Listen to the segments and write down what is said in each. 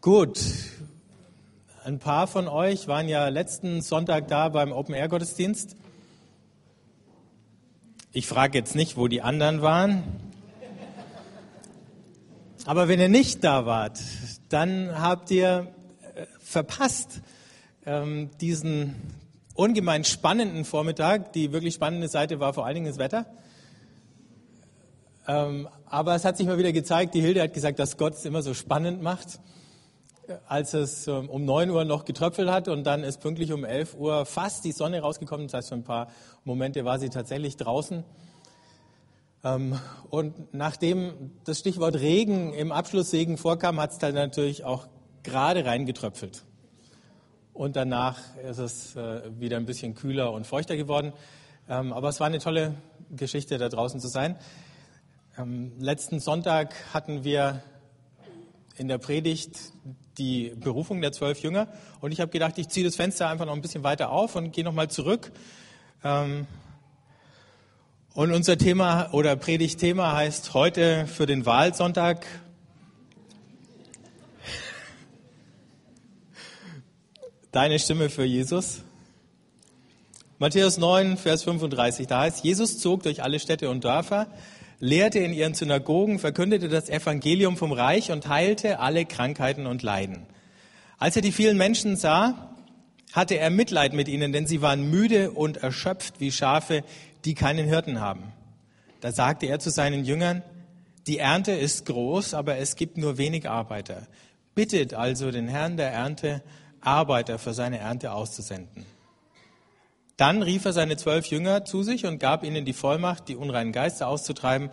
Gut. Ein paar von euch waren ja letzten Sonntag da beim Open-Air-Gottesdienst. Ich frage jetzt nicht, wo die anderen waren. Aber wenn ihr nicht da wart, dann habt ihr äh, verpasst ähm, diesen ungemein spannenden Vormittag. Die wirklich spannende Seite war vor allen Dingen das Wetter. Ähm, aber es hat sich mal wieder gezeigt, die Hilde hat gesagt, dass Gott es immer so spannend macht als es ähm, um 9 Uhr noch getröpfelt hat und dann ist pünktlich um 11 Uhr fast die Sonne rausgekommen. Das heißt, für ein paar Momente war sie tatsächlich draußen. Ähm, und nachdem das Stichwort Regen im Abschlusssegen vorkam, hat es dann natürlich auch gerade reingetröpfelt. Und danach ist es äh, wieder ein bisschen kühler und feuchter geworden. Ähm, aber es war eine tolle Geschichte, da draußen zu sein. Letzten Sonntag hatten wir in der Predigt die Berufung der zwölf Jünger. Und ich habe gedacht, ich ziehe das Fenster einfach noch ein bisschen weiter auf und gehe nochmal zurück. Ähm, und unser Thema oder Predigtthema heißt heute für den Wahlsonntag Deine Stimme für Jesus. Matthäus 9, Vers 35, da heißt, Jesus zog durch alle Städte und Dörfer, lehrte in ihren Synagogen, verkündete das Evangelium vom Reich und heilte alle Krankheiten und Leiden. Als er die vielen Menschen sah, hatte er Mitleid mit ihnen, denn sie waren müde und erschöpft wie Schafe, die keinen Hirten haben. Da sagte er zu seinen Jüngern, die Ernte ist groß, aber es gibt nur wenig Arbeiter. Bittet also den Herrn der Ernte, Arbeiter für seine Ernte auszusenden. Dann rief er seine zwölf Jünger zu sich und gab ihnen die Vollmacht, die unreinen Geister auszutreiben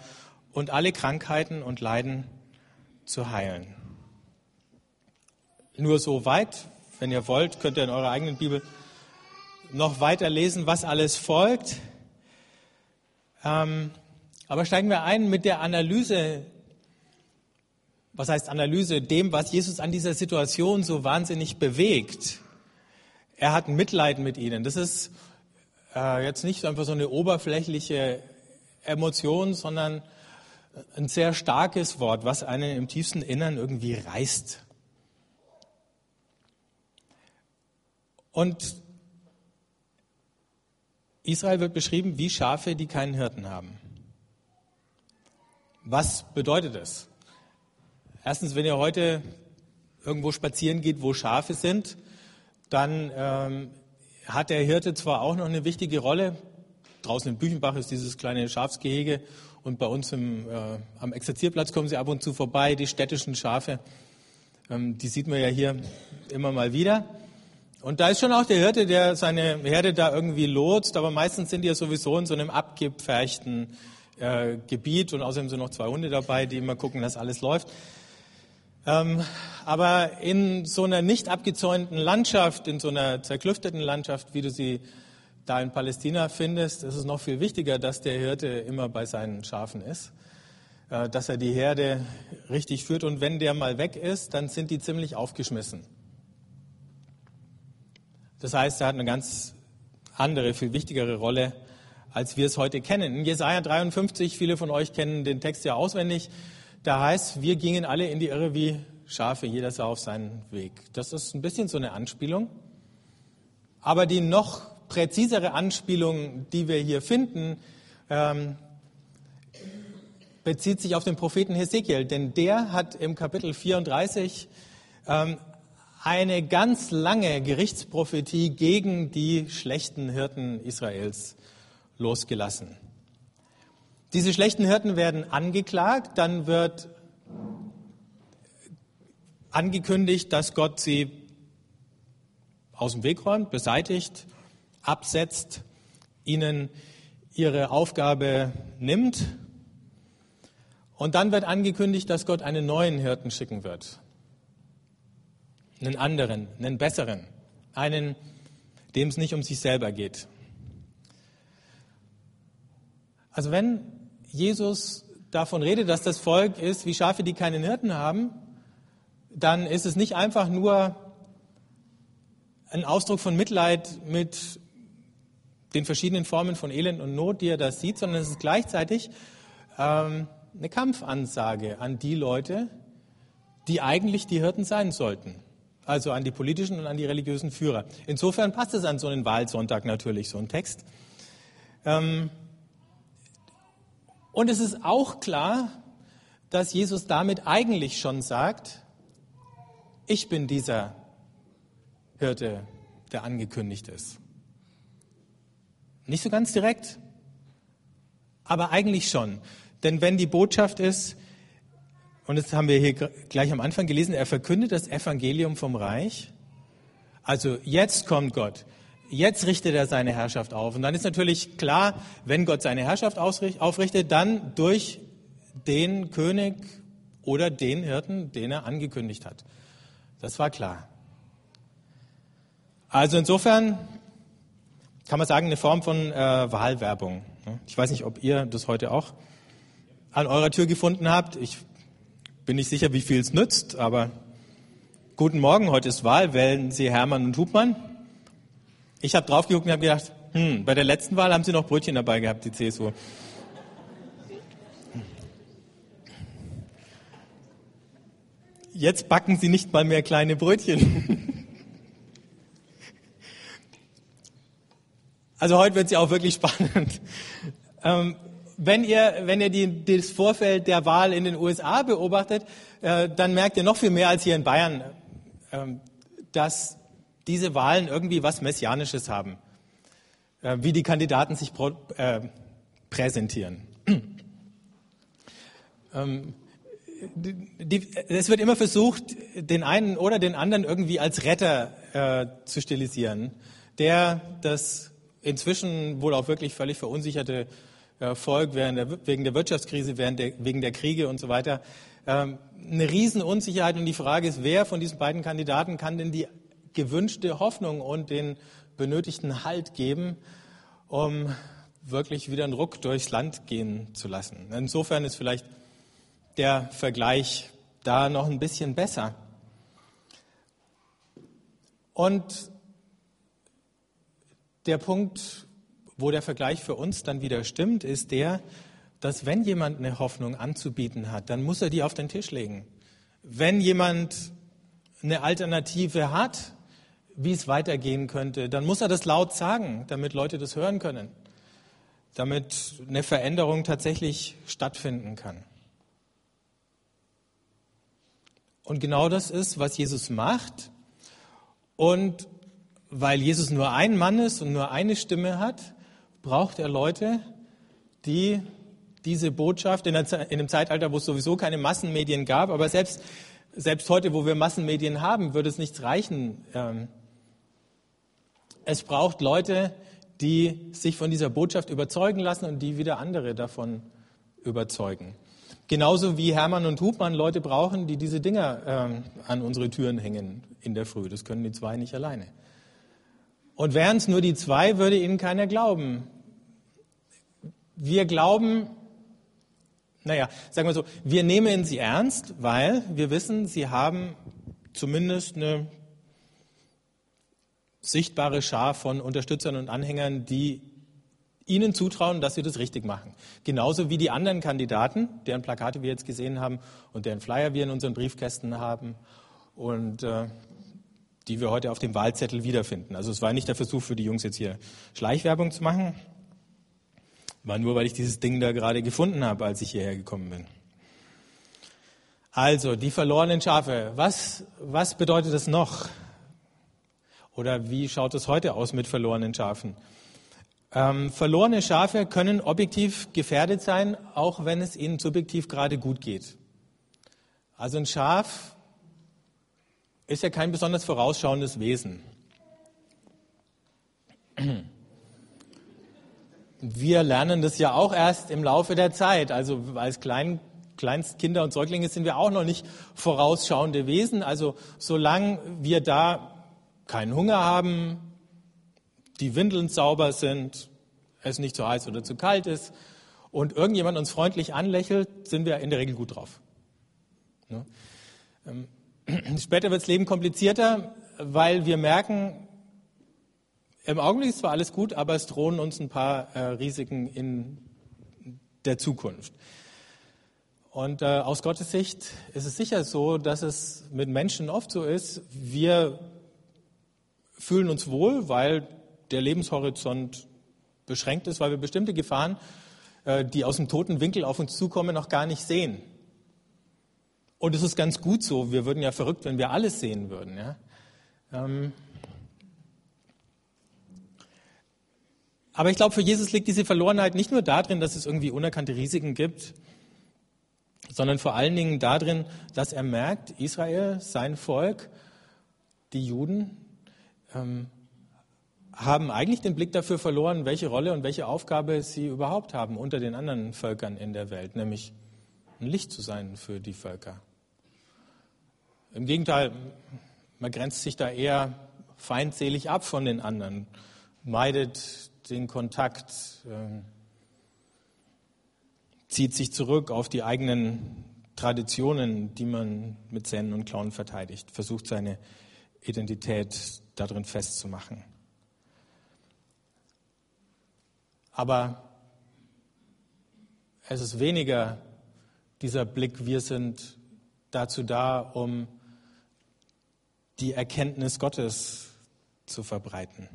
und alle Krankheiten und Leiden zu heilen. Nur so weit, wenn ihr wollt, könnt ihr in eurer eigenen Bibel noch weiter lesen, was alles folgt. Ähm, aber steigen wir ein mit der Analyse, was heißt Analyse, dem, was Jesus an dieser Situation so wahnsinnig bewegt. Er hat Mitleid mit ihnen. Das ist äh, jetzt nicht einfach so eine oberflächliche Emotion, sondern ein sehr starkes Wort, was einen im tiefsten Innern irgendwie reißt. Und Israel wird beschrieben wie Schafe, die keinen Hirten haben. Was bedeutet das? Erstens, wenn ihr heute irgendwo spazieren geht, wo Schafe sind, dann ähm, hat der Hirte zwar auch noch eine wichtige Rolle. Draußen in Büchenbach ist dieses kleine Schafsgehege und bei uns im, äh, am Exerzierplatz kommen sie ab und zu vorbei, die städtischen Schafe. Ähm, die sieht man ja hier immer mal wieder. Und da ist schon auch der Hirte, der seine Herde da irgendwie lotst, aber meistens sind die ja sowieso in so einem abgepferchten äh, Gebiet und außerdem sind noch zwei Hunde dabei, die immer gucken, dass alles läuft. Ähm, aber in so einer nicht abgezäunten Landschaft, in so einer zerklüfteten Landschaft, wie du sie da in Palästina findest, ist es noch viel wichtiger, dass der Hirte immer bei seinen Schafen ist, äh, dass er die Herde richtig führt. Und wenn der mal weg ist, dann sind die ziemlich aufgeschmissen. Das heißt, er hat eine ganz andere, viel wichtigere Rolle, als wir es heute kennen. In Jesaja 53, viele von euch kennen den Text ja auswendig, da heißt, wir gingen alle in die Irre wie Schafe, jeder sah auf seinen Weg. Das ist ein bisschen so eine Anspielung. Aber die noch präzisere Anspielung, die wir hier finden, ähm, bezieht sich auf den Propheten Hesekiel, denn der hat im Kapitel 34 ähm, eine ganz lange Gerichtsprophetie gegen die schlechten Hirten Israels losgelassen. Diese schlechten Hirten werden angeklagt, dann wird angekündigt, dass Gott sie aus dem Weg räumt, beseitigt, absetzt, ihnen ihre Aufgabe nimmt. Und dann wird angekündigt, dass Gott einen neuen Hirten schicken wird. Einen anderen, einen besseren, einen, dem es nicht um sich selber geht. Also wenn Jesus davon redet, dass das Volk ist wie Schafe, die keinen Hirten haben, dann ist es nicht einfach nur ein Ausdruck von Mitleid mit den verschiedenen Formen von Elend und Not, die er da sieht, sondern es ist gleichzeitig ähm, eine Kampfansage an die Leute, die eigentlich die Hirten sein sollten. Also an die politischen und an die religiösen Führer. Insofern passt es an so einen Wahlsonntag natürlich, so ein Text. Ähm, und es ist auch klar, dass Jesus damit eigentlich schon sagt, ich bin dieser Hirte, der angekündigt ist. Nicht so ganz direkt, aber eigentlich schon. Denn wenn die Botschaft ist, und das haben wir hier gleich am Anfang gelesen, er verkündet das Evangelium vom Reich. Also jetzt kommt Gott. Jetzt richtet er seine Herrschaft auf. Und dann ist natürlich klar, wenn Gott seine Herrschaft aufrichtet, dann durch den König oder den Hirten, den er angekündigt hat. Das war klar. Also insofern kann man sagen, eine Form von äh, Wahlwerbung. Ich weiß nicht, ob ihr das heute auch an eurer Tür gefunden habt. Ich bin nicht sicher, wie viel es nützt, aber guten Morgen, heute ist Wahl, wählen Sie Hermann und Hubmann. Ich habe drauf geguckt und habe gedacht, hm, bei der letzten Wahl haben Sie noch Brötchen dabei gehabt, die CSU. Jetzt backen Sie nicht mal mehr kleine Brötchen. Also heute wird es ja auch wirklich spannend. Ähm, wenn ihr, wenn ihr die, das Vorfeld der Wahl in den USA beobachtet, äh, dann merkt ihr noch viel mehr als hier in Bayern, äh, dass diese Wahlen irgendwie was Messianisches haben, äh, wie die Kandidaten sich pro, äh, präsentieren. ähm, die, es wird immer versucht, den einen oder den anderen irgendwie als Retter äh, zu stilisieren, der das inzwischen wohl auch wirklich völlig verunsicherte äh, Volk der, wegen der Wirtschaftskrise, der, wegen der Kriege und so weiter, ähm, eine Riesenunsicherheit. Und die Frage ist, wer von diesen beiden Kandidaten kann denn die gewünschte Hoffnung und den benötigten Halt geben, um wirklich wieder einen Ruck durchs Land gehen zu lassen. Insofern ist vielleicht der Vergleich da noch ein bisschen besser. Und der Punkt, wo der Vergleich für uns dann wieder stimmt, ist der, dass wenn jemand eine Hoffnung anzubieten hat, dann muss er die auf den Tisch legen. Wenn jemand eine Alternative hat, wie es weitergehen könnte, dann muss er das laut sagen, damit Leute das hören können, damit eine Veränderung tatsächlich stattfinden kann. Und genau das ist, was Jesus macht. Und weil Jesus nur ein Mann ist und nur eine Stimme hat, braucht er Leute, die diese Botschaft in, einem Zeitalter, wo es sowieso keine Massenmedien gab, aber selbst, selbst heute, wo wir Massenmedien haben, würde es nichts reichen. Es braucht Leute, die sich von dieser Botschaft überzeugen lassen und die wieder andere davon überzeugen. Genauso wie Hermann und Hubmann Leute brauchen, die diese Dinger ähm, an unsere Türen hängen in der Früh. Das können die zwei nicht alleine. Und wären es nur die zwei, würde ihnen keiner glauben. Wir glauben, naja, sagen wir so, wir nehmen sie ernst, weil wir wissen, sie haben zumindest eine sichtbare Schar von Unterstützern und Anhängern, die ihnen zutrauen, dass sie das richtig machen. Genauso wie die anderen Kandidaten, deren Plakate wir jetzt gesehen haben und deren Flyer wir in unseren Briefkästen haben und äh, die wir heute auf dem Wahlzettel wiederfinden. Also es war nicht der Versuch für die Jungs jetzt hier Schleichwerbung zu machen, war nur, weil ich dieses Ding da gerade gefunden habe, als ich hierher gekommen bin. Also, die verlorenen Schafe. Was, was bedeutet das noch? Oder wie schaut es heute aus mit verlorenen Schafen? Ähm, verlorene Schafe können objektiv gefährdet sein, auch wenn es ihnen subjektiv gerade gut geht. Also ein Schaf ist ja kein besonders vorausschauendes Wesen. Wir lernen das ja auch erst im Laufe der Zeit. Also als Klein, Kleinstkinder und Säuglinge sind wir auch noch nicht vorausschauende Wesen. Also solange wir da keinen Hunger haben, die Windeln sauber sind, es nicht zu heiß oder zu kalt ist und irgendjemand uns freundlich anlächelt, sind wir in der Regel gut drauf. Ne? Ähm, Später wird das Leben komplizierter, weil wir merken, im Augenblick ist zwar alles gut, aber es drohen uns ein paar äh, Risiken in der Zukunft. Und äh, aus Gottes Sicht ist es sicher so, dass es mit Menschen oft so ist, wir fühlen uns wohl, weil der Lebenshorizont beschränkt ist, weil wir bestimmte Gefahren, äh, die aus dem toten Winkel auf uns zukommen, noch gar nicht sehen. Und es ist ganz gut so. Wir würden ja verrückt, wenn wir alles sehen würden. Ja? Ähm Aber ich glaube, für Jesus liegt diese Verlorenheit nicht nur darin, dass es irgendwie unerkannte Risiken gibt, sondern vor allen Dingen darin, dass er merkt, Israel, sein Volk, die Juden, ähm, haben eigentlich den Blick dafür verloren, welche Rolle und welche Aufgabe sie überhaupt haben unter den anderen Völkern in der Welt, nämlich ein Licht zu sein für die Völker. Im Gegenteil, man grenzt sich da eher feindselig ab von den anderen, meidet den Kontakt, äh, zieht sich zurück auf die eigenen Traditionen, die man mit Zähnen und Klauen verteidigt, versucht seine Identität darin festzumachen. Aber es ist weniger dieser Blick, wir sind dazu da, um die Erkenntnis Gottes zu verbreiten.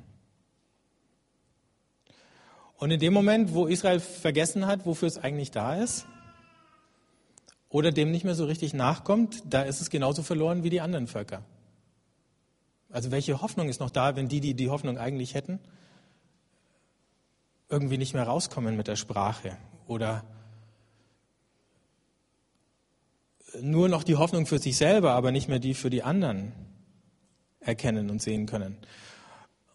Und in dem Moment, wo Israel vergessen hat, wofür es eigentlich da ist, oder dem nicht mehr so richtig nachkommt, da ist es genauso verloren wie die anderen Völker. Also welche Hoffnung ist noch da, wenn die, die die Hoffnung eigentlich hätten, irgendwie nicht mehr rauskommen mit der Sprache oder nur noch die Hoffnung für sich selber, aber nicht mehr die für die anderen erkennen und sehen können.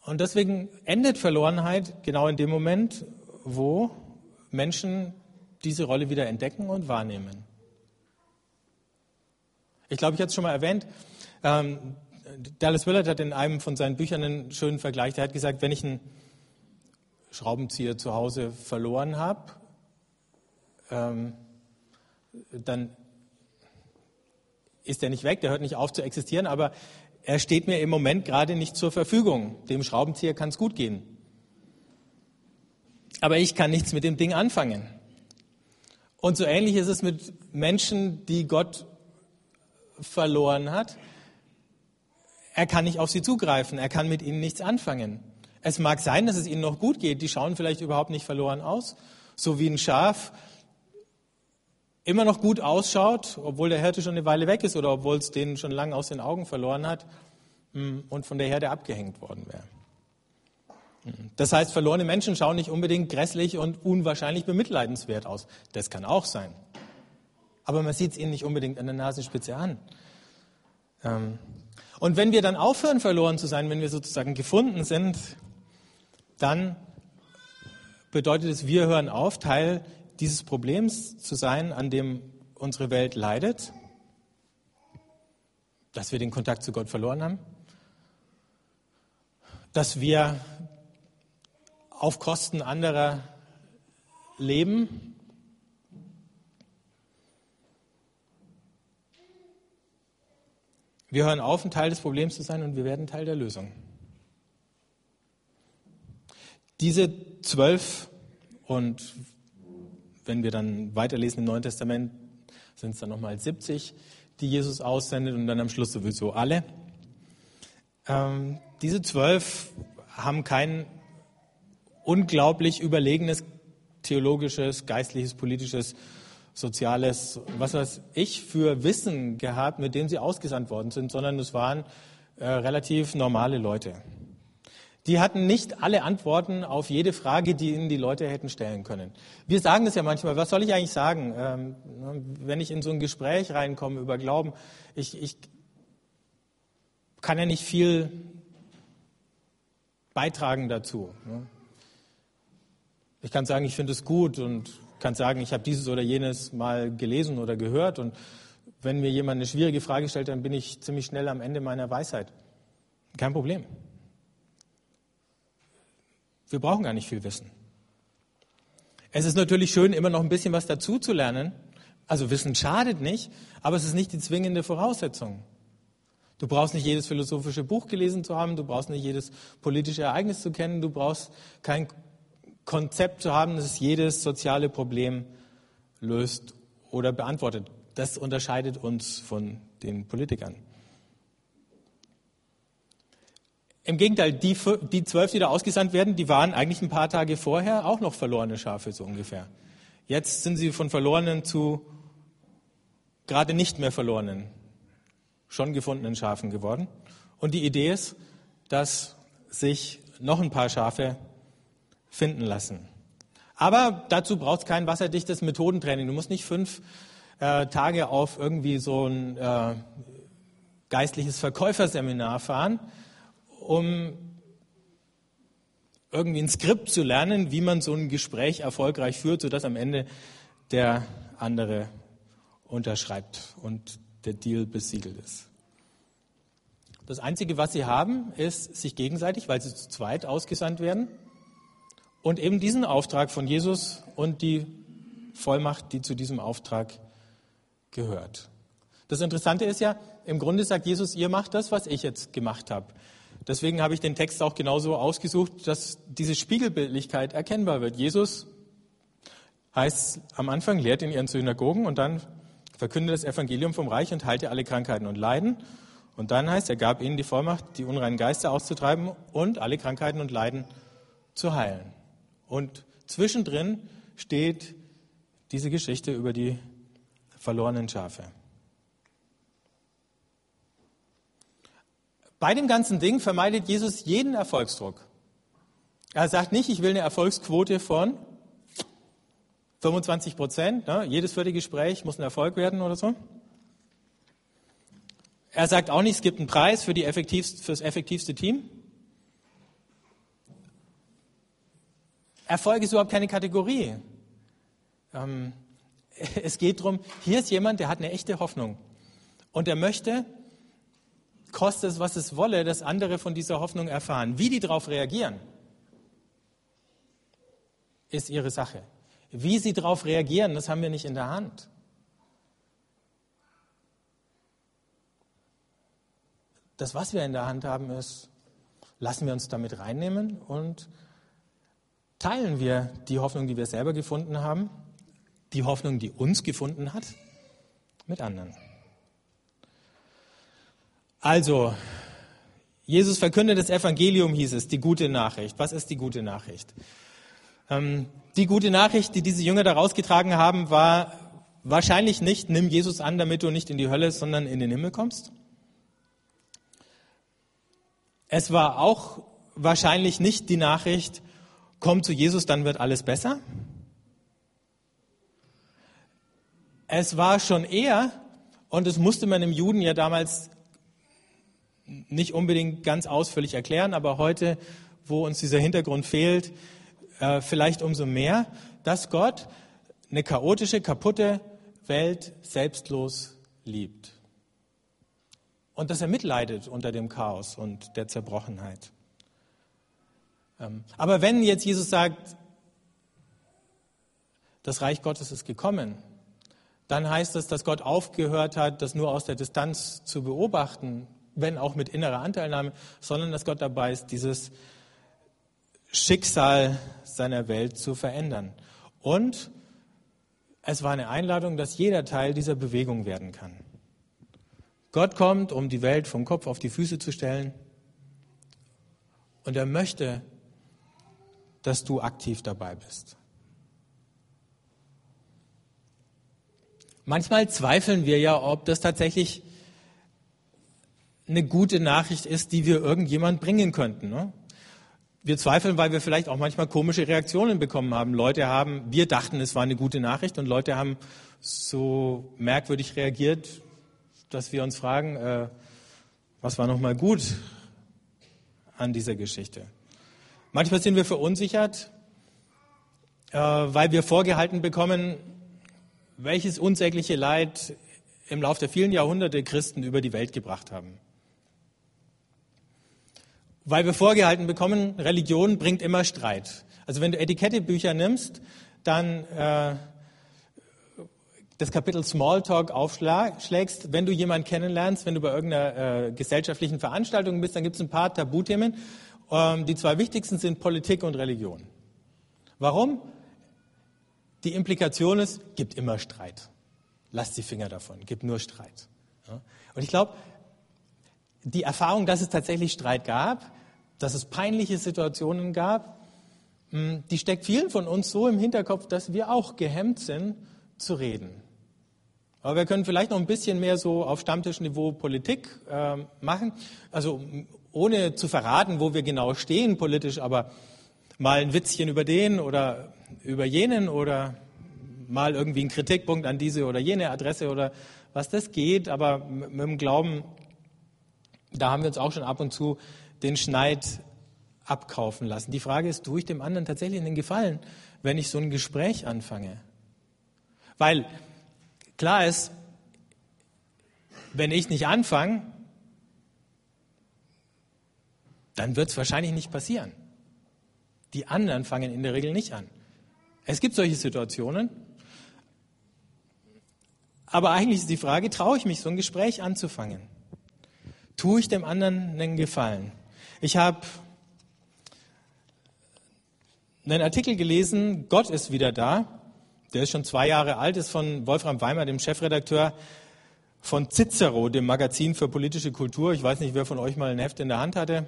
Und deswegen endet Verlorenheit genau in dem Moment, wo Menschen diese Rolle wieder entdecken und wahrnehmen. Ich glaube, ich hatte es schon mal erwähnt. Ähm, Dallas Willard hat in einem von seinen Büchern einen schönen Vergleich. Der hat gesagt, wenn ich einen Schraubenzieher zu Hause verloren habe, ähm, dann ist er nicht weg, der hört nicht auf zu existieren, aber er steht mir im Moment gerade nicht zur Verfügung. Dem Schraubenzieher kann es gut gehen. Aber ich kann nichts mit dem Ding anfangen. Und so ähnlich ist es mit Menschen, die Gott verloren hat. Er kann nicht auf sie zugreifen, er kann mit ihnen nichts anfangen. Es mag sein, dass es ihnen noch gut geht, die schauen vielleicht überhaupt nicht verloren aus, so wie ein Schaf immer noch gut ausschaut, obwohl der Hirte schon eine Weile weg ist oder obwohl es den schon lange aus den Augen verloren hat hm, und von der Herde abgehängt worden wäre. Hm. Das heißt, verlorene Menschen schauen nicht unbedingt grässlich und unwahrscheinlich bemitleidenswert aus. Das kann auch sein. Aber man sieht es ihnen nicht unbedingt an der Nasenspitze an. Ähm, und wenn wir dann aufhören, verloren zu sein, wenn wir sozusagen gefunden sind, dann bedeutet es, wir hören auf, Teil dieses Problems zu sein, an dem unsere Welt leidet, dass wir den Kontakt zu Gott verloren haben, dass wir auf Kosten anderer leben, Wir hören auf, ein Teil des Problems zu sein und wir werden Teil der Lösung. Diese zwölf und wenn wir dann weiterlesen im Neuen Testament, sind es dann nochmal 70, die Jesus aussendet und dann am Schluss sowieso alle. Ähm, diese zwölf haben kein unglaublich überlegenes theologisches, geistliches, politisches, soziales, was weiß ich, für Wissen gehabt, mit dem sie ausgesandt worden sind, sondern es waren äh, relativ normale Leute. Die hatten nicht alle Antworten auf jede Frage, die ihnen die Leute hätten stellen können. Wir sagen das ja manchmal, was soll ich eigentlich sagen, ähm, wenn ich in so ein Gespräch reinkomme über Glauben? Ich, ich kann ja nicht viel beitragen dazu. Ne? Ich kann sagen, ich finde es gut und kann sagen, ich habe dieses oder jenes mal gelesen oder gehört und wenn mir jemand eine schwierige Frage stellt, dann bin ich ziemlich schnell am Ende meiner Weisheit. Kein Problem. Wir brauchen gar nicht viel Wissen. Es ist natürlich schön, immer noch ein bisschen was dazu zu lernen. Also Wissen schadet nicht, aber es ist nicht die zwingende Voraussetzung. Du brauchst nicht jedes philosophische Buch gelesen zu haben, du brauchst nicht jedes politische Ereignis zu kennen, du brauchst kein Konzept zu haben, das jedes soziale Problem löst oder beantwortet. Das unterscheidet uns von den Politikern. Im Gegenteil, die, die zwölf, die da ausgesandt werden, die waren eigentlich ein paar Tage vorher auch noch verlorene Schafe, so ungefähr. Jetzt sind sie von verlorenen zu gerade nicht mehr verlorenen, schon gefundenen Schafen geworden. Und die Idee ist, dass sich noch ein paar Schafe finden lassen. Aber dazu braucht es kein wasserdichtes Methodentraining. Du musst nicht fünf äh, Tage auf irgendwie so ein äh, geistliches Verkäuferseminar fahren, um irgendwie ein Skript zu lernen, wie man so ein Gespräch erfolgreich führt, sodass am Ende der andere unterschreibt und der Deal besiegelt ist. Das Einzige, was sie haben, ist sich gegenseitig, weil sie zu zweit ausgesandt werden, und eben diesen Auftrag von Jesus und die Vollmacht, die zu diesem Auftrag gehört. Das Interessante ist ja, im Grunde sagt Jesus, ihr macht das, was ich jetzt gemacht habe. Deswegen habe ich den Text auch genauso ausgesucht, dass diese Spiegelbildlichkeit erkennbar wird. Jesus heißt am Anfang, lehrt in ihren Synagogen und dann verkündet das Evangelium vom Reich und heilte alle Krankheiten und Leiden. Und dann heißt, er gab ihnen die Vollmacht, die unreinen Geister auszutreiben und alle Krankheiten und Leiden zu heilen. Und zwischendrin steht diese Geschichte über die verlorenen Schafe. Bei dem ganzen Ding vermeidet Jesus jeden Erfolgsdruck. Er sagt nicht, ich will eine Erfolgsquote von 25 Prozent. Ne? Jedes vierte Gespräch muss ein Erfolg werden oder so. Er sagt auch nicht, es gibt einen Preis für, die effektivste, für das effektivste Team. Erfolg ist überhaupt keine Kategorie. Ähm, es geht darum, hier ist jemand, der hat eine echte Hoffnung. Und er möchte, koste es, was es wolle, dass andere von dieser Hoffnung erfahren. Wie die darauf reagieren, ist ihre Sache. Wie sie darauf reagieren, das haben wir nicht in der Hand. Das, was wir in der Hand haben, ist, lassen wir uns damit reinnehmen und teilen wir die Hoffnung, die wir selber gefunden haben, die Hoffnung, die uns gefunden hat, mit anderen. Also, Jesus verkündet das Evangelium, hieß es, die gute Nachricht. Was ist die gute Nachricht? Ähm, die gute Nachricht, die diese Jünger da rausgetragen haben, war wahrscheinlich nicht, nimm Jesus an, damit du nicht in die Hölle, sondern in den Himmel kommst. Es war auch wahrscheinlich nicht die Nachricht, komm zu Jesus, dann wird alles besser. Es war schon eher, und das musste man dem Juden ja damals nicht unbedingt ganz ausführlich erklären, aber heute, wo uns dieser Hintergrund fehlt, äh, vielleicht umso mehr, dass Gott eine chaotische, kaputte Welt selbstlos liebt. Und dass er mitleidet unter dem Chaos und der Zerbrochenheit. Ähm, aber wenn jetzt Jesus sagt, das Reich Gottes ist gekommen, dann heißt das, dass Gott aufgehört hat, das nur aus der Distanz zu beobachten, wenn auch mit innerer Anteilnahme, sondern dass Gott dabei ist, dieses Schicksal seiner Welt zu verändern. Und es war eine Einladung, dass jeder Teil dieser Bewegung werden kann. Gott kommt, um die Welt vom Kopf auf die Füße zu stellen. Und er möchte, dass du aktiv dabei bist. Manchmal zweifeln wir ja, ob das tatsächlich eine gute Nachricht ist, die wir irgendjemand bringen könnten. Ne? Wir zweifeln, weil wir vielleicht auch manchmal komische Reaktionen bekommen haben. Leute haben, wir dachten, es war eine gute Nachricht und Leute haben so merkwürdig reagiert, dass wir uns fragen, äh, was war nochmal gut an dieser Geschichte? Manchmal sind wir verunsichert, äh, weil wir vorgehalten bekommen, welches unsägliche Leid im Laufe der vielen Jahrhunderte Christen über die Welt gebracht haben. Weil wir vorgehalten bekommen, Religion bringt immer Streit. Also wenn du Etikettebücher nimmst, dann äh, das Kapitel Smalltalk aufschlägst, wenn du jemanden kennenlernst, wenn du bei irgendeiner äh, gesellschaftlichen Veranstaltung bist, dann gibt es ein paar Tabuthemen die zwei wichtigsten sind Politik und Religion. Warum? Die Implikation ist, gibt immer Streit. lasst die Finger davon, gibt nur Streit. Und ich glaube, die Erfahrung, dass es tatsächlich Streit gab, dass es peinliche Situationen gab, hm, die steckt vielen von uns so im Hinterkopf, dass wir auch gehemmt sind zu reden. Aber wir können vielleicht noch ein bisschen mehr so auf Stammtischniveau Politik äh, machen. Also ohne zu verraten, wo wir genau stehen politisch, aber mal ein Witzchen über den oder über jenen oder mal irgendwie ein Kritikpunkt an diese oder jene Adresse oder was das geht. Aber mit dem Glauben, da haben wir uns auch schon ab und zu den Schneid abkaufen lassen. Die Frage ist, tue ich dem anderen tatsächlich einen Gefallen, wenn ich so ein Gespräch anfange? Weil klar ist, wenn ich nicht anfange, dann wird es wahrscheinlich nicht passieren. Die anderen fangen in der Regel nicht an. Es gibt solche Situationen. Aber eigentlich ist die Frage, traue ich mich, so ein Gespräch anzufangen? Tue ich dem anderen einen Gefallen? Ich habe einen Artikel gelesen, Gott ist wieder da. Der ist schon zwei Jahre alt, ist von Wolfram Weimer, dem Chefredakteur von Cicero, dem Magazin für politische Kultur. Ich weiß nicht, wer von euch mal ein Heft in der Hand hatte.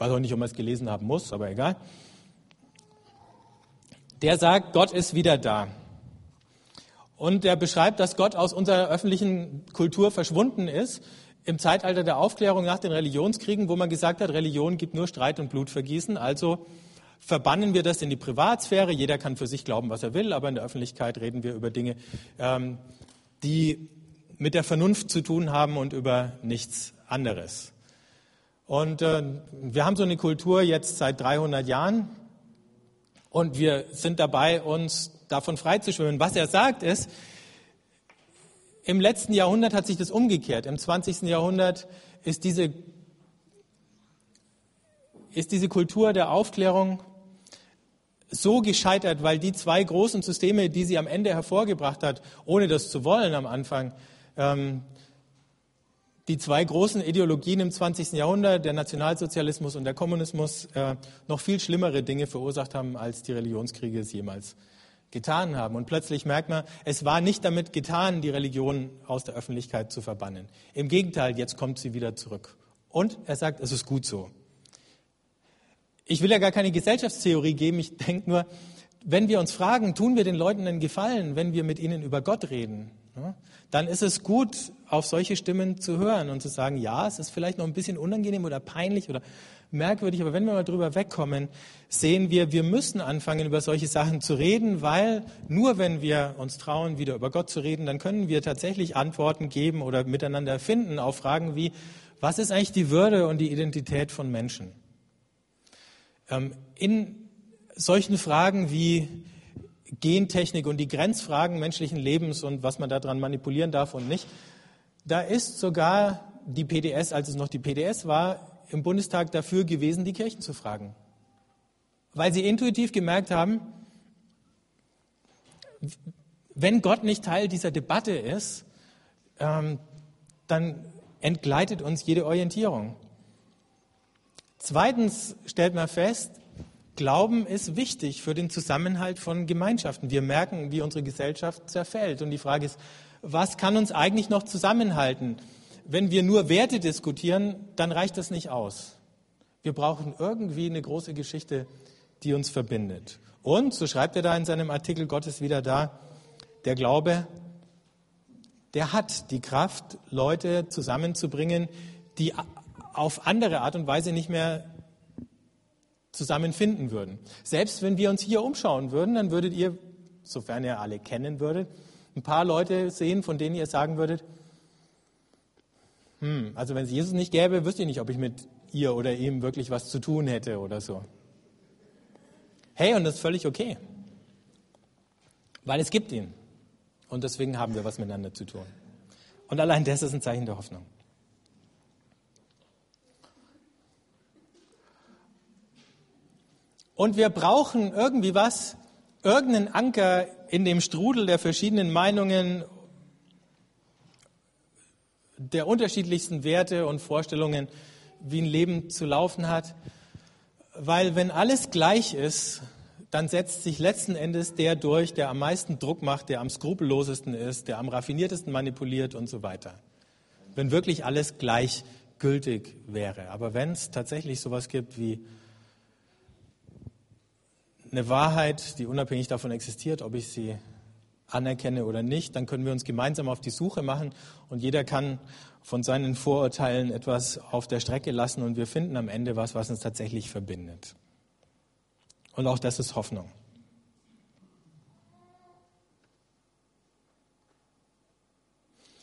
Weiß auch nicht, ob man es gelesen haben muss, aber egal. Der sagt, Gott ist wieder da. Und der beschreibt, dass Gott aus unserer öffentlichen Kultur verschwunden ist im Zeitalter der Aufklärung nach den Religionskriegen, wo man gesagt hat, Religion gibt nur Streit und Blutvergießen. Also verbannen wir das in die Privatsphäre. Jeder kann für sich glauben, was er will, aber in der Öffentlichkeit reden wir über Dinge, ähm, die mit der Vernunft zu tun haben und über nichts anderes. Und äh, wir haben so eine Kultur jetzt seit 300 Jahren und wir sind dabei, uns davon freizuschwimmen. Was er sagt ist, im letzten Jahrhundert hat sich das umgekehrt. Im 20. Jahrhundert ist diese, ist diese Kultur der Aufklärung so gescheitert, weil die zwei großen Systeme, die sie am Ende hervorgebracht hat, ohne das zu wollen am Anfang, ähm, die zwei großen Ideologien im 20. Jahrhundert, der Nationalsozialismus und der Kommunismus, äh, noch viel schlimmere Dinge verursacht haben, als die Religionskriege es jemals getan haben. Und plötzlich merkt man, es war nicht damit getan, die Religion aus der Öffentlichkeit zu verbannen. Im Gegenteil, jetzt kommt sie wieder zurück. Und er sagt, es ist gut so. Ich will ja gar keine Gesellschaftstheorie geben. Ich denke nur, wenn wir uns fragen, tun wir den Leuten einen Gefallen, wenn wir mit ihnen über Gott reden, dann ist es gut, auf solche Stimmen zu hören und zu sagen, ja, es ist vielleicht noch ein bisschen unangenehm oder peinlich oder merkwürdig, aber wenn wir mal drüber wegkommen, sehen wir, wir müssen anfangen, über solche Sachen zu reden, weil nur wenn wir uns trauen, wieder über Gott zu reden, dann können wir tatsächlich Antworten geben oder miteinander finden auf Fragen wie, was ist eigentlich die Würde und die Identität von Menschen? Ähm, in solchen Fragen wie Gentechnik und die Grenzfragen menschlichen Lebens und was man daran manipulieren darf und nicht, da ist sogar die PDS, als es noch die PDS war, im Bundestag dafür gewesen, die Kirchen zu fragen. Weil sie intuitiv gemerkt haben, wenn Gott nicht Teil dieser Debatte ist, ähm, dann entgleitet uns jede Orientierung. Zweitens stellt man fest, Glauben ist wichtig für den Zusammenhalt von Gemeinschaften. Wir merken, wie unsere Gesellschaft zerfällt. Und die Frage ist, was kann uns eigentlich noch zusammenhalten? Wenn wir nur Werte diskutieren, dann reicht das nicht aus. Wir brauchen irgendwie eine große Geschichte, die uns verbindet. Und, so schreibt er da in seinem Artikel, Gott ist wieder da, der Glaube, der hat die Kraft, Leute zusammenzubringen, die auf andere Art und Weise nicht mehr zusammenfinden würden. Selbst wenn wir uns hier umschauen würden, dann würdet ihr, sofern ihr alle kennen würdet, ein paar Leute sehen, von denen ihr sagen würdet, hm, also wenn es Jesus nicht gäbe, wüsste ich nicht, ob ich mit ihr oder ihm wirklich was zu tun hätte oder so. Hey, und das ist völlig okay. Weil es gibt ihn. Und deswegen haben wir was miteinander zu tun. Und allein das ist ein Zeichen der Hoffnung. Und wir brauchen irgendwie was, irgendeinen Anker in dem Strudel der verschiedenen Meinungen, der unterschiedlichsten Werte und Vorstellungen, wie ein Leben zu laufen hat. Weil wenn alles gleich ist, dann setzt sich letzten Endes der durch, der am meisten Druck macht, der am skrupellosesten ist, der am raffiniertesten manipuliert und so weiter. Wenn wirklich alles gleichgültig wäre. Aber wenn es tatsächlich sowas gibt wie eine Wahrheit, die unabhängig davon existiert, ob ich sie anerkenne oder nicht, dann können wir uns gemeinsam auf die Suche machen und jeder kann von seinen Vorurteilen etwas auf der Strecke lassen und wir finden am Ende was, was uns tatsächlich verbindet. Und auch das ist Hoffnung.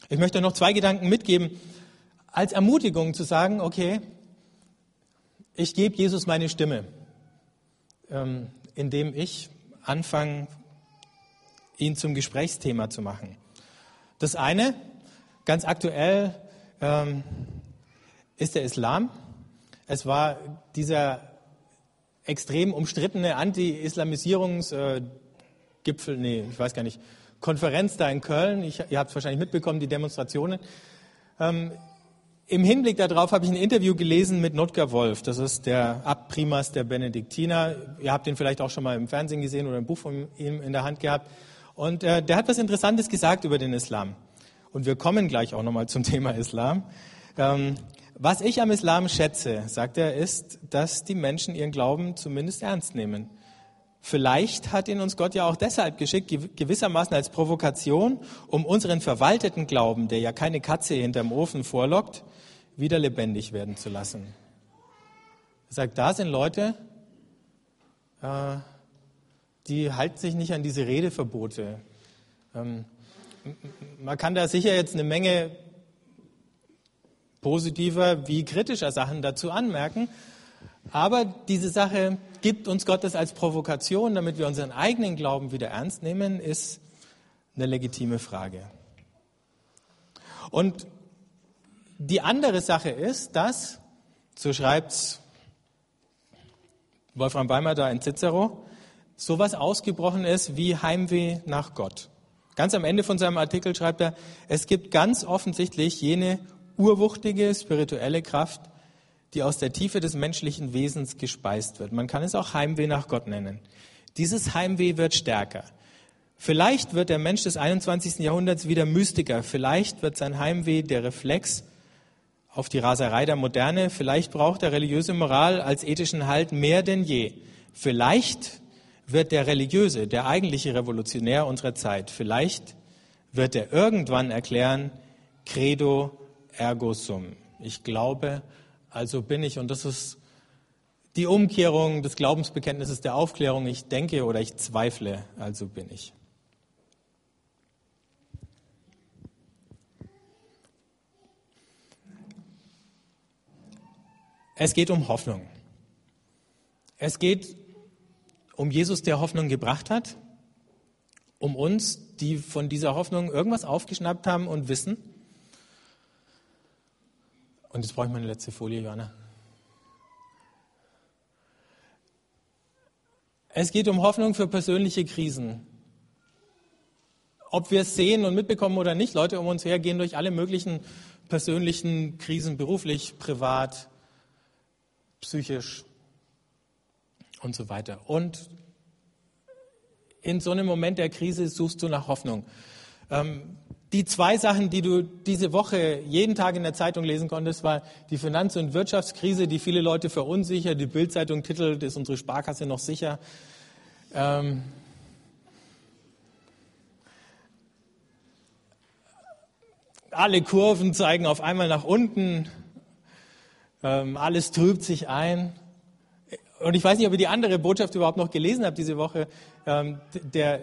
Ich möchte noch zwei Gedanken mitgeben, als Ermutigung zu sagen, okay, ich gebe Jesus meine Stimme, ähm, indem ich anfange, ihn zum Gesprächsthema zu machen. Das eine, ganz aktuell, ähm, ist der Islam. Es war dieser extrem umstrittene Anti-Islamisierungsgipfel, äh, nee, ich weiß gar nicht, Konferenz da in Köln. Ich, ihr habt es wahrscheinlich mitbekommen, die Demonstrationen. Ähm, Im Hinblick darauf habe ich ein Interview gelesen mit Notker Wolf. Das ist der Abprimas der Benediktiner. Ihr habt ihn vielleicht auch schon mal im Fernsehen gesehen oder ein Buch von ihm in der Hand gehabt. Und äh, der hat was Interessantes gesagt über den Islam. Und wir kommen gleich auch nochmal zum Thema Islam. Ähm, was ich am Islam schätze, sagt er, ist, dass die Menschen ihren Glauben zumindest ernst nehmen. Vielleicht hat ihn uns Gott ja auch deshalb geschickt, gewissermaßen als Provokation, um unseren verwalteten Glauben, der ja keine Katze hinterm Ofen vorlockt, wieder lebendig werden zu lassen. Er sagt, da sind Leute, äh, die halten sich nicht an diese Redeverbote. Ähm, man kann da sicher jetzt eine Menge positiver wie kritischer Sachen dazu anmerken. Aber diese Sache gibt uns Gottes als Provokation, damit wir unseren eigenen Glauben wieder ernst nehmen, ist eine legitime Frage. Und die andere Sache ist, dass, so schreibt Wolfram Weimer da in Cicero, sowas ausgebrochen ist wie Heimweh nach Gott. Ganz am Ende von seinem Artikel schreibt er, es gibt ganz offensichtlich jene urwuchtige spirituelle Kraft, die aus der Tiefe des menschlichen Wesens gespeist wird. Man kann es auch Heimweh nach Gott nennen. Dieses Heimweh wird stärker. Vielleicht wird der Mensch des 21. Jahrhunderts wieder Mystiker. Vielleicht wird sein Heimweh der Reflex auf die Raserei der Moderne. Vielleicht braucht er religiöse Moral als ethischen Halt mehr denn je. Vielleicht wird der Religiöse, der eigentliche Revolutionär unserer Zeit, vielleicht wird er irgendwann erklären, Credo ergo sum. Ich glaube, also bin ich. Und das ist die Umkehrung des Glaubensbekenntnisses der Aufklärung. Ich denke oder ich zweifle, also bin ich. Es geht um Hoffnung. Es geht um Jesus, der Hoffnung gebracht hat, um uns, die von dieser Hoffnung irgendwas aufgeschnappt haben und wissen, und jetzt brauche ich meine letzte Folie, Johanna. Es geht um Hoffnung für persönliche Krisen. Ob wir es sehen und mitbekommen oder nicht, Leute um uns her gehen durch alle möglichen persönlichen Krisen, beruflich, privat, psychisch und so weiter. Und in so einem Moment der Krise suchst du nach Hoffnung. Ähm, die zwei Sachen, die du diese Woche jeden Tag in der Zeitung lesen konntest, war die Finanz- und Wirtschaftskrise, die viele Leute verunsichert. Die Bildzeitung titelt, ist unsere Sparkasse noch sicher? Ähm alle Kurven zeigen auf einmal nach unten. Ähm, alles trübt sich ein. Und ich weiß nicht, ob ihr die andere Botschaft überhaupt noch gelesen habt diese Woche. Ähm, der,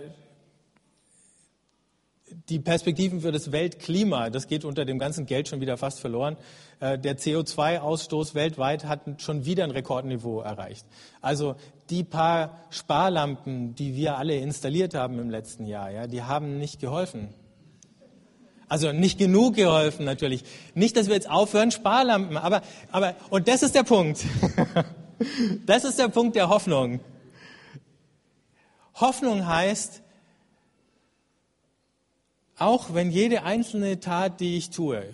die Perspektiven für das Weltklima, das geht unter dem ganzen Geld schon wieder fast verloren. Äh, der CO2-Ausstoß weltweit hat schon wieder ein Rekordniveau erreicht. Also die paar Sparlampen, die wir alle installiert haben im letzten Jahr, ja, die haben nicht geholfen. Also nicht genug geholfen natürlich. Nicht, dass wir jetzt aufhören, Sparlampen, aber, aber, und das ist der Punkt. das ist der Punkt der Hoffnung. Hoffnung heißt, auch wenn jede einzelne Tat, die ich tue,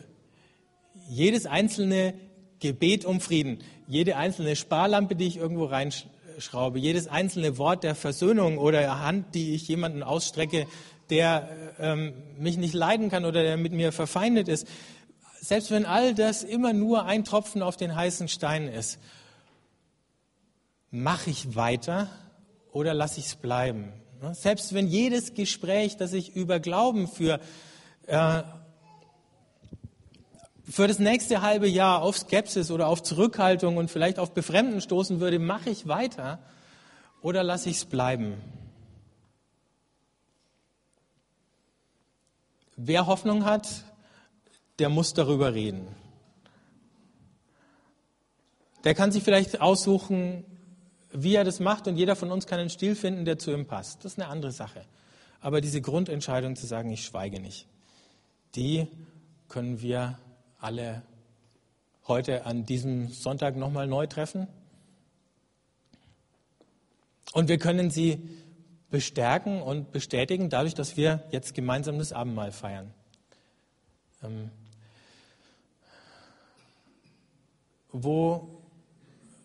jedes einzelne Gebet um Frieden, jede einzelne Sparlampe, die ich irgendwo rein schraube, jedes einzelne Wort der Versöhnung oder Hand, die ich jemanden ausstrecke, der ähm, mich nicht leiden kann oder der mit mir verfeindet ist, selbst wenn all das immer nur ein Tropfen auf den heißen Stein ist, mache ich weiter oder lasse ich es bleiben? Selbst wenn jedes Gespräch, das ich über Glauben für äh, für das nächste halbe Jahr auf Skepsis oder auf Zurückhaltung und vielleicht auf Befremden stoßen würde, mache ich weiter oder lasse ich es bleiben? Wer Hoffnung hat, der muss darüber reden. Der kann sich vielleicht aussuchen, wie er das macht und jeder von uns kann einen Stil finden, der zu ihm passt. Das ist eine andere Sache. Aber diese Grundentscheidung zu sagen, ich schweige nicht, die können wir alle heute an diesem Sonntag nochmal neu treffen. Und wir können sie bestärken und bestätigen dadurch, dass wir jetzt gemeinsam das Abendmahl feiern. Ähm, wo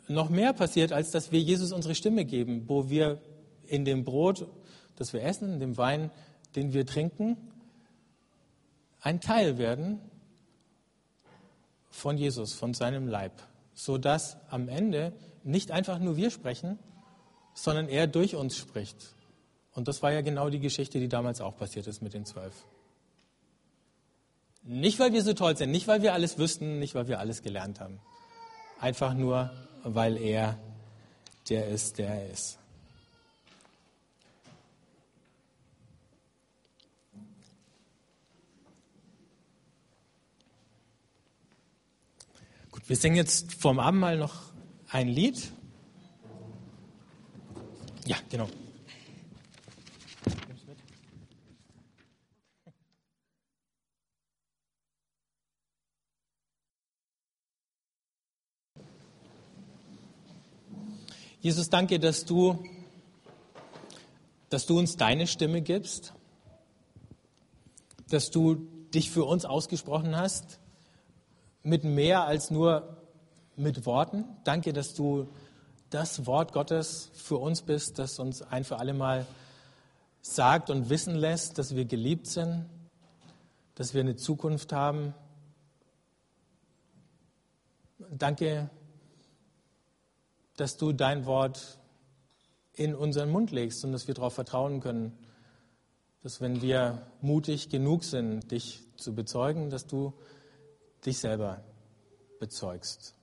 noch mehr passiert, als dass wir Jesus unsere Stimme geben, wo wir in dem Brot, das wir essen, in dem Wein, den wir trinken, ein Teil werden von Jesus, von seinem Leib, sodass am Ende nicht einfach nur wir sprechen, sondern er durch uns spricht. Und das war ja genau die Geschichte, die damals auch passiert ist mit den zwölf. Nicht, weil wir so toll sind, nicht, weil wir alles wüssten, nicht, weil wir alles gelernt haben. Einfach nur, weil er der ist, der er ist. Wir singen jetzt vom Abendmahl noch ein Lied. Ja, genau. Jesus, danke, dass du, dass du uns deine Stimme gibst, dass du dich für uns ausgesprochen hast mit mehr als nur mit Worten. Danke, dass du das Wort Gottes für uns bist, das uns ein für alle Mal sagt und wissen lässt, dass wir geliebt sind, dass wir eine Zukunft haben. Danke, dass du dein Wort in unseren Mund legst und dass wir darauf vertrauen können, dass wenn wir mutig genug sind, dich zu bezeugen, dass du dich selber bezeugst.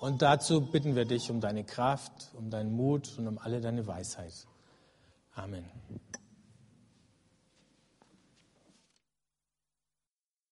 Und dazu bitten wir dich um deine Kraft, um deinen Mut und um alle deine Weisheit. Amen.